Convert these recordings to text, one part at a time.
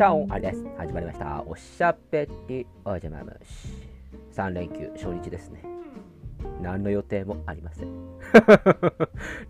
チャオンあれです。始まりました。おしゃべりおじまむし。3連休初日ですね。何の予定もありません。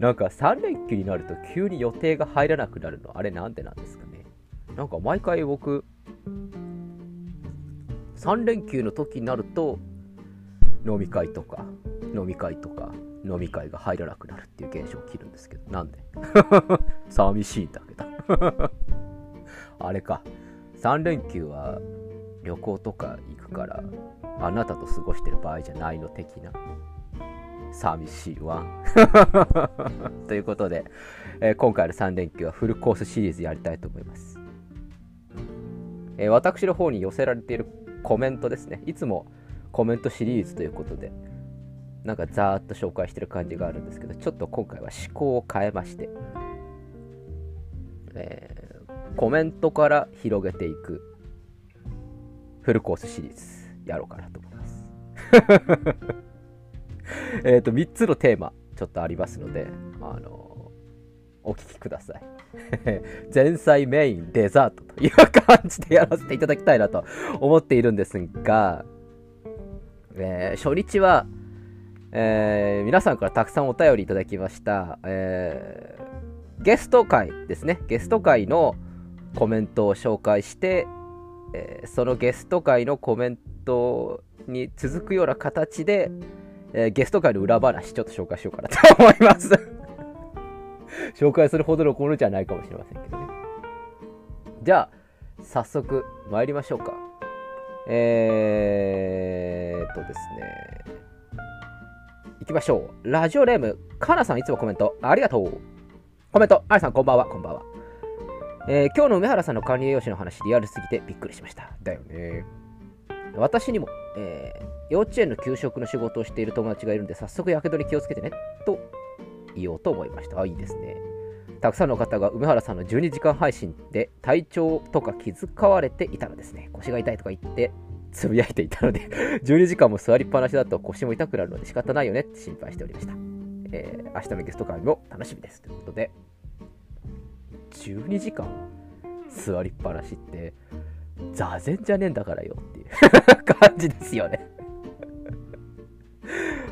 なんか3連休になると急に予定が入らなくなるの、あれなんでなんですかね。なんか毎回僕、3連休の時になると、飲み会とか、飲み会とか、飲み会が入らなくなるっていう現象起きるんですけど、なんで寂しいんだけど。あれか、3連休は旅行とか行くから、あなたと過ごしてる場合じゃないの的な。寂しいわ。ということで、えー今回の3連休はフルコースシリーズやりたいと思います。えー私の方に寄せられているコメントですね。いつもコメントシリーズということで、なんかざーっと紹介してる感じがあるんですけど、ちょっと今回は思考を変えまして、えーコメントから広げていくフルコースシリーズやろうかなと思います。えっと、3つのテーマちょっとありますので、あのお聞きください。前菜メインデザートという感じでやらせていただきたいなと思っているんですが、えー初日は、えー皆さんからたくさんお便りいただきました、えーゲスト会ですねゲスト会のコメントを紹介して、えーそのゲスト会のコメントに続くような形で、えーゲスト会の裏話ちょっと紹介しようかなと思います。紹介するほどのものじゃないかもしれませんけどね。じゃあ早速参りましょうか。えーっとですね。行きましょう。ラジオネームかなさんいつもコメントありがとう。コメントありさんこんばんはこんばんは。えー今日の梅原さんの管理栄養士の話リアルすぎてびっくりしました。だよね。私にも、えー幼稚園の給食の仕事をしている友達がいるんで早速やけどに気をつけてねと言おうと思いました。あいいですね。たくさんの方が梅原さんの12時間配信で体調とか気遣われていたのですね。腰が痛いとか言ってつぶやいていたので 12時間も座りっぱなしだと腰も痛くなるので仕方ないよねって心配しておりました、えー明日のゲスト会も楽しみです。ということで12時間座りっぱなしって座禅じゃねえんだからよっていう 感じですよね。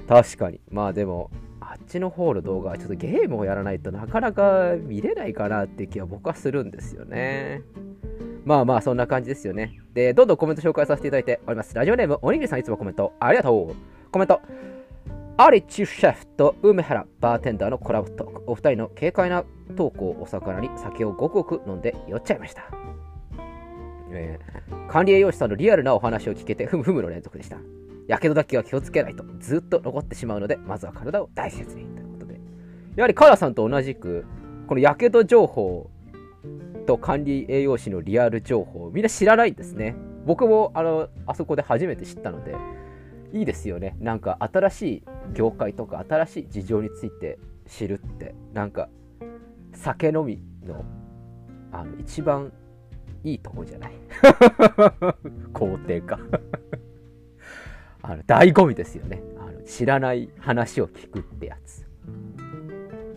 確かに。まあでもあっちの方の動画はちょっとゲームをやらないとなかなか見れないかなって気は僕はするんですよね。まあまあそんな感じですよね。でどんどんコメント紹介させていただいております。ラジオネームおにぎりさんいつもコメントありがとう。コメント。アリチュシェフと梅原バーテンダーのコラボトーク。お二人の軽快なトークをお魚に酒をごくごく飲んで酔っちゃいました、えー管理栄養士さんのリアルなお話を聞けてふむふむの連続でした。やけどだけは気をつけないとずっと残ってしまうのでまずは体を大切に。ということで。やはりカラさんと同じくこのやけど情報と管理栄養士のリアル情報みんな知らないんですね。僕もあのあそこで初めて知ったのでいいですよね。なんか新しい業界とか新しい事情について知るってなんか酒飲みのあの一番いいとこじゃない？肯定か。あの醍醐味ですよね。あの知らない話を聞くってやつ。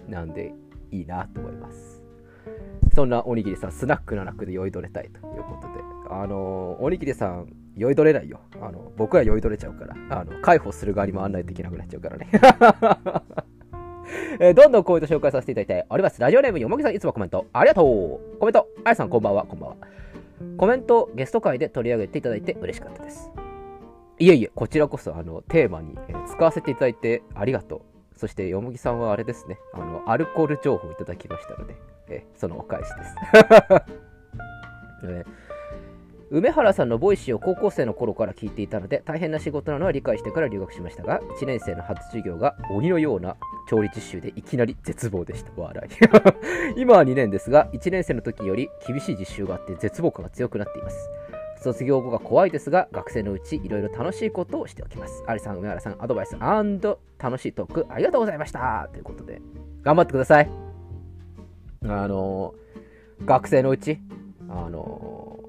なんでいいなと思います。そんなおにぎりさんスナックの中で酔いどれたいということで。あのおにぎりさん酔いどれないよ。あの僕は酔いどれちゃうから。あの介抱する側に回らないといけなくなっちゃうからね。えーどんどんコメント紹介させていただいております。ラジオネームよもぎさんいつもコメント。ありがとう。コメント。あやさんこんばんは。こんばんは。コメントゲスト会で取り上げていただいて嬉しかったです。いえいえ、こちらこそあのテーマに、えー使わせていただいてありがとう。そしてよもぎさんはあれですね、あのアルコール情報をいただきましたので、えーそのお返しです。えー梅原さんのボイシーを高校生の頃から聞いていたので大変な仕事なのは理解してから留学しましたが1年生の初授業が鬼のような調理実習でいきなり絶望でした。笑い。今は2年ですが1年生の時より厳しい実習があって絶望感が強くなっています。卒業後が怖いですが学生のうちいろいろ楽しいことをしておきます。アリさん梅原さんアドバイス楽しいトークありがとうございました。ということで頑張ってください。あの学生のうちあの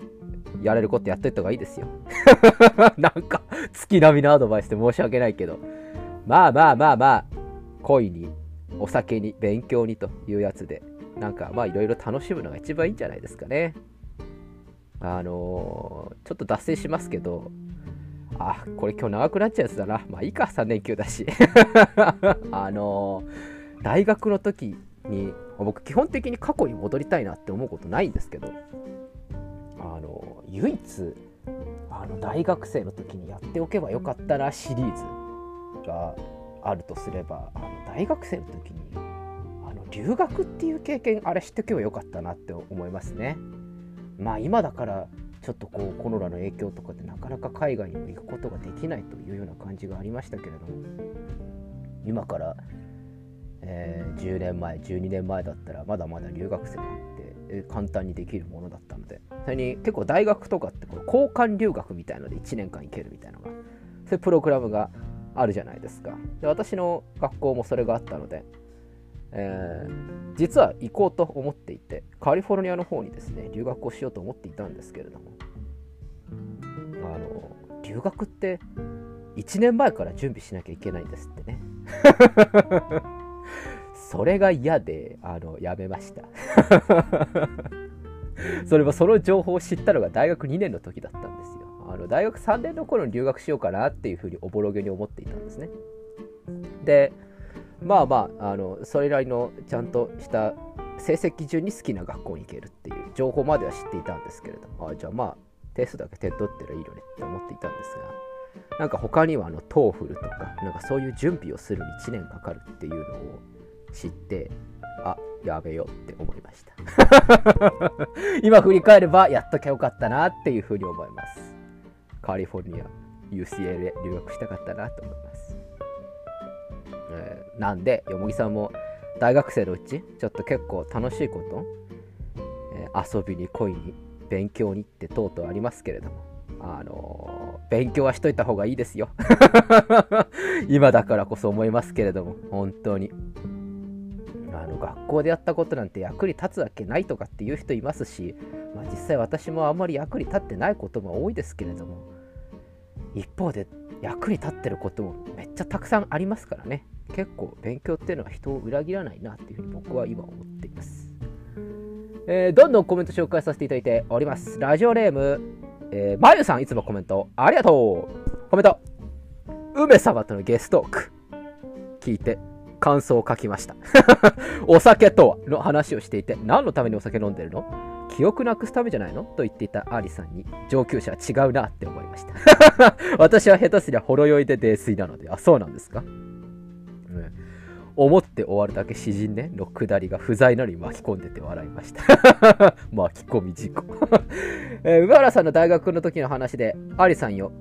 やれることやっといた方がいいですよ。なんか、月並みのアドバイスで申し訳ないけど、まあまあまあまあ、恋に、お酒に、勉強にというやつで、なんかまあいろいろ楽しむのが一番いいんじゃないですかね。あのー、ちょっと脱線しますけど、あ、これ今日長くなっちゃうやつだな。まあいいか、3連休だし。あのー、大学の時に、僕基本的に過去に戻りたいなって思うことないんですけど、あの、唯一、あの大学生の時にやっておけばよかったなシリーズがあるとすればあの大学生の時にあの留学っていう経験あれ知っておけばよかったなって思いますね。まあ今だからちょっとこうコロナの影響とかでなかなか海外にも行くことができないというような感じがありましたけれども今から、えー、10年前12年前だったらまだまだ留学生なんて、え簡単にできるものだったので。それに結構大学とかってこの交換留学みたいので1年間行けるみたいなのがそういうプログラムがあるじゃないですか。で私の学校もそれがあったのでえー、実は行こうと思っていてカリフォルニアの方にですね留学をしようと思っていたんですけれどもあの留学って1年前から準備しなきゃいけないんですってね。それが嫌であのやめました。それもその情報を知ったのが大学2年の時だったんですよ。あの大学3年の頃に留学しようかなっていうふうにおぼろげに思っていたんですね。でまあまああのそれなりのちゃんとした成績順に好きな学校に行けるっていう情報までは知っていたんですけれどもあじゃあまあテストだけ点取ってりゃいいよねって思っていたんですがなんか他にはあの TOEFL とかなんかそういう準備をするに1年かかるっていうのを知ってあやめようって思いました。今振り返ればやっときゃよかったなっていうふうに思います。カリフォルニア UCLA 留学したかったなと思います。えー、なんでよもぎさんも大学生のうちちょっと結構楽しいこと、えー、遊びに恋に勉強にってとうとうありますけれどもあのー、勉強はしといた方がいいですよ。今だからこそ思いますけれども本当に。あの学校でやったことなんて役に立つわけないとかっていう人いますし、まあ、実際私もあんまり役に立ってないことも多いですけれども一方で役に立ってることもめっちゃたくさんありますからね結構勉強っていうのは人を裏切らないなっていうふうに僕は今思っています。えー、どんどんコメント紹介させていただいております。ラジオネーム、えー、まゆさんいつもコメントありがとうコメント梅様とのゲストーク聞いて感想を書きました。お酒とはの話をしていて何のためにお酒飲んでるの？記憶なくすためじゃないの？と言っていたアリさんに上級者は違うなって思いました。私は下手すりゃほろ酔いで泥酔なのであそうなんですか？うん思って終わるだけ詩人ね。のくだりが不在なのに巻き込んでて笑いました。巻き込み事故。えー、原さんの大学の時の話でアリさんよ。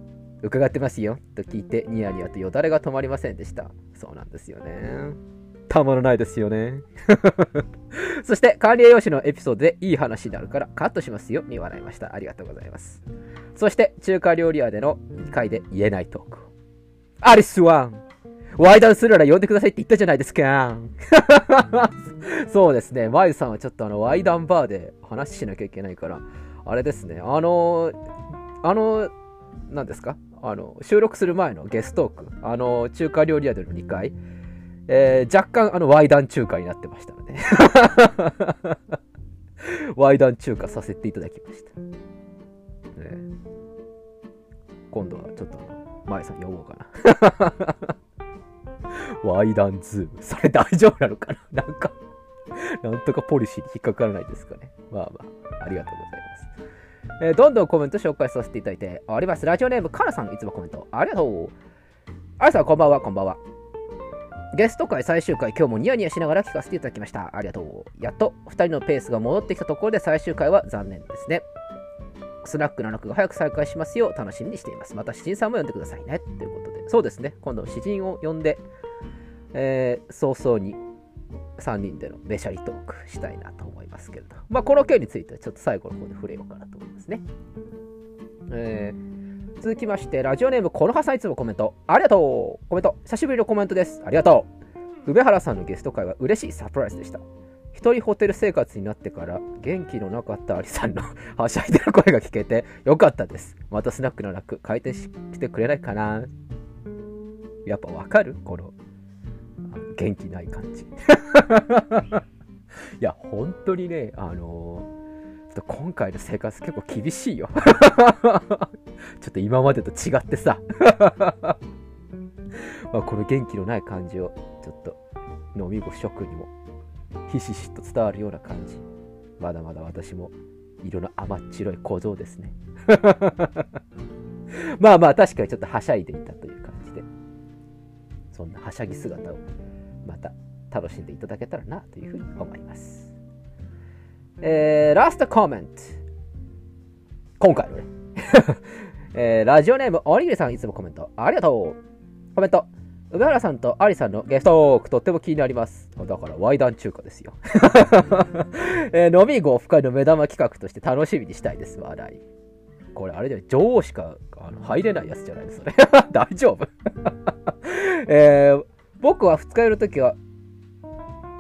伺ってますよと聞いてニヤニヤとよだれが止まりませんでした。そうなんですよね。たまらないですよね。そして管理栄養士のエピソードでいい話になるからカットしますよ。に笑いました。ありがとうございます。そして中華料理屋での2回で言えないトーク。アリスワン。ワイダンするなら呼んでくださいって言ったじゃないですか。そうですね。マユさんはちょっとあの、ワイダンバーで話しなきゃいけないから、あれですね。あの、あの、何ですか？あの、収録する前のゲストーク、あの、中華料理屋での2回、えー、若干あの、ワイダン中華になってましたので、ワイダン中華させていただきました。ね、今度はちょっと、マユさん呼ぼうかな。ワイダンズーム。それ大丈夫なのかな？なんかなんとかポリシーに引っかからないですかね。まあまあ、ありがとうございます。えー、どんどんコメント紹介させていただいております。ラジオネーム、カナさん、いつもコメントありがとう。あやさん、こんばんは、こんばんは。ゲスト会最終回、今日もニヤニヤしながら聞かせていただきました。ありがとう。やっと2人のペースが戻ってきたところで最終回は残念ですね。スナックの中が早く再開しますよう楽しみにしています。また詩人さんも呼んでくださいね。ということで、そうですね。今度詩人を呼んで、えー、早々に3人でのべしゃりトークしたいなと思いますけれど、まあ、この件についてはちょっと最後の方で触れようかなと思いますね。えー、続きまして、ラジオネーム、このはさんいつもコメント、ありがとうコメント、久しぶりのコメントです。ありがとう梅原さんのゲスト会は嬉しいサプライズでした。一人ホテル生活になってから元気のなかったアリさんの はしゃいでる声が聞けてよかったです。またスナックの楽開店してくれないかなやっぱわかる？この元気ない感じ いや本当にねあのちょっと今回の生活結構厳しいよ。ちょっと今までと違ってさ。まこの元気のない感じをちょっと飲み子諸君にもひしひしと伝わるような感じ。まだまだ私も色の甘っちろい小僧ですね。まあまあ確かにちょっとはしゃいでいたという感じで、そんなはしゃぎ姿をまた楽しんでいただけたらなというふうに思います。えー、ラストコメント。今回のね、えー、ラジオネームおにぎりさんいつもコメントありがとう。コメント。梅原さんとアリさんのゲストトークとっても気になります。だから、ワイダン中華ですよ。えー、飲み号深いの目玉企画として楽しみにしたいです、笑い。これ、あれだよ、女王しかあの入れないやつじゃないです、それ。大丈夫 えー、僕は二日酔いの時は、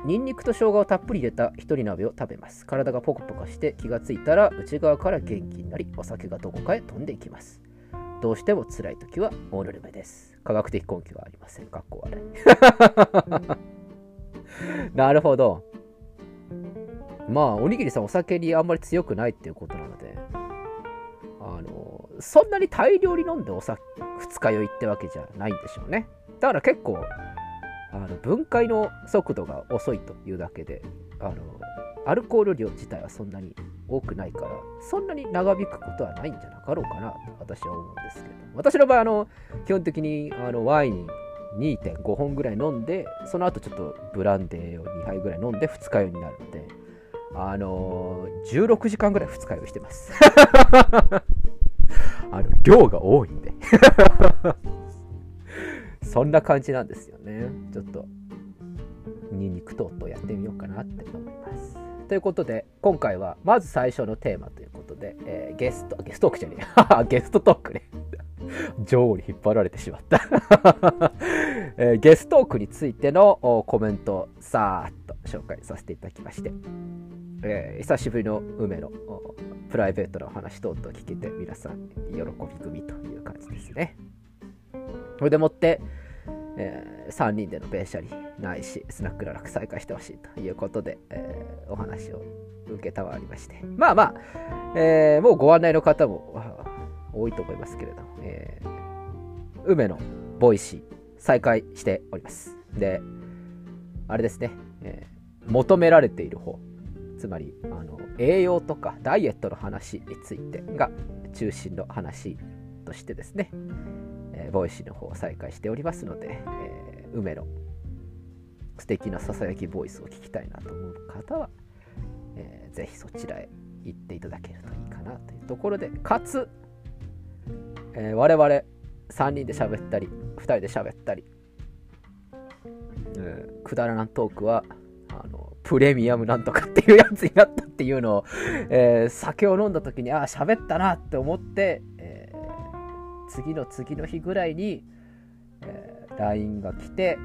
ニンニクと生姜をたっぷり入れた一人鍋を食べます。体がポコポコして気がついたら内側から元気になり、お酒がどこかへ飛んでいきます。どうしても辛い時はオールメです。科学的根拠はありません。かっこ悪い。なるほど。まあ、おにぎりさんお酒にあんまり強くないっていうことなので、あの、そんなに大量に飲んでお酒、二日酔いってわけじゃないんでしょうね。だから結構、あの分解の速度が遅いというだけであのアルコール量自体はそんなに多くないからそんなに長引くことはないんじゃなかろうかなと私は思うんですけど私の場合あの基本的にあのワイン2.5本ぐらい飲んでその後ちょっとブランデーを2杯ぐらい飲んで二日酔いになるのであのー、16時間ぐらい二日酔いしてます。あの量が多いんで。そんな感じなんですよね。ちょっと、ニンニクトートやってみようかなって思います。ということで、今回はまず最初のテーマということで、えー、ゲスト、ゲストークじゃねえ。ゲストトークね。女王に引っ張られてしまった えー、ゲストトークについてのコメントをさーっと紹介させていただきまして、えー、久しぶりの梅のプライベートの話等々聞けて皆さん喜び組という感じですね。それでもって、えー、3人でのべしゃりないしスナックララク再開してほしいということで、えー、お話を受けたわりまして。まあまあ、えー、もうご案内の方も多いと思いますけれど、えー、梅のボイシー再開しております。であれですね、えー、求められている方つまりあの栄養とかダイエットの話についてが中心の話としてですね、えー、ボイシーの方を再開しておりますので、えー、梅の素敵なささやきボイスを聞きたいなと思う方は、えー、ぜひそちらへ行っていただけるといいかなというところでかつ、えー、我々3人で喋ったり2人で喋ったり、えー、くだらんトークはあのプレミアムなんとかっていうやつになったっていうのを、えー、酒を飲んだ時にああ喋ったなって思って、次の次の日ぐらいに、えー、LINE が来て、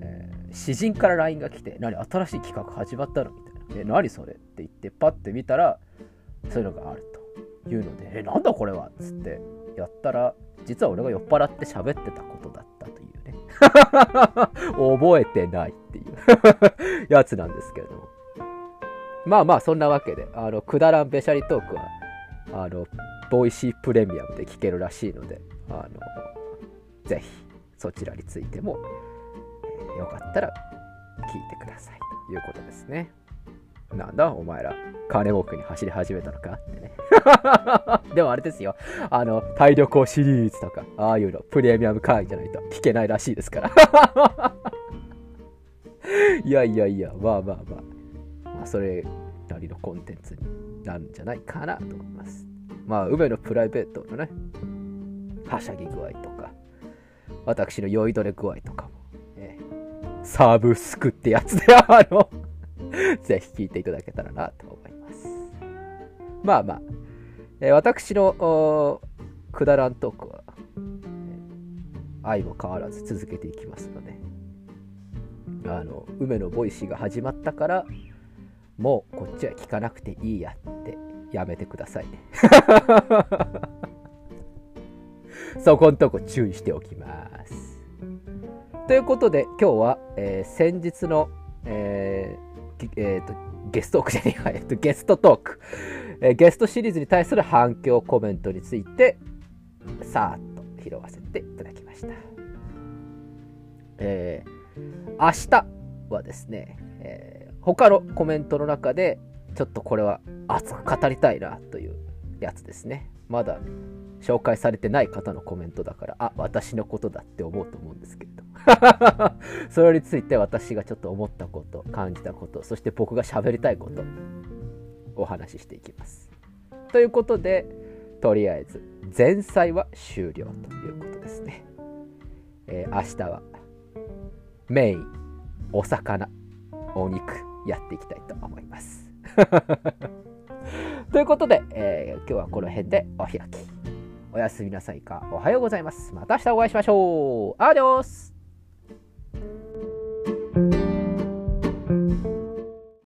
えー、詩人から LINE が来て、何、新しい企画始まったの？みたいな。え、何それ？って言って、パッて見たら、そういうのがあるというので、え、なんだこれは？っつってやったら、実は俺が酔っ払って喋ってたことだったというね。覚えてないっていう やつなんですけれども。まあまあ、そんなわけで、あの、くだらんべしゃりトークは、あの、ボイシープレミアムで聞けるらしいので、あの、ぜひそちらについても、えー、よかったら聞いてくださいということですね。なんだお前ら、金儲けに走り始めたのか？ってね。でもあれですよ。あの、体力行シリーズとか、ああいうの、プレミアム会員じゃないと聞けないらしいですから。いやいやいや、まあまあまあ。まあ、それなりのコンテンツになるんじゃないかなと思います。まあ、梅のプライベートのね、はしゃぎ具合とか、私の酔いどれ具合とかも、え、サーブスクってやつで、あの ぜひ聞いていただけたらなと思います。まあまあ、えー、私のくだらんトークは、相も変わらず続けていきますので、あの、梅のボイシーが始まったから、もうこっちは聞かなくていいやってやめてください。そこんとこ注意しておきます。ということで今日は、えー、先日の、えーえーと、ゲストトークじゃねえか、えっと、ゲストトーク、えー、ゲストシリーズに対する反響コメントについて、さーっと拾わせていただきました。えー、明日はですね、えー、他のコメントの中で、ちょっとこれは熱く語りたいなというやつですね。まだ紹介されてない方のコメントだから、あ、私のことだって思うと思うんですけれど。それについて私がちょっと思ったこと、感じたこと、そして僕が喋りたいこと、お話ししていきます。ということで、とりあえず、前菜は終了ということですね。えー、明日は、メイン、お魚、お肉、やっていきたいと思います。ということで、えー、今日はこの辺でお開き。おやすみなさいか。おはようございます。また明日お会いしましょう。アディオス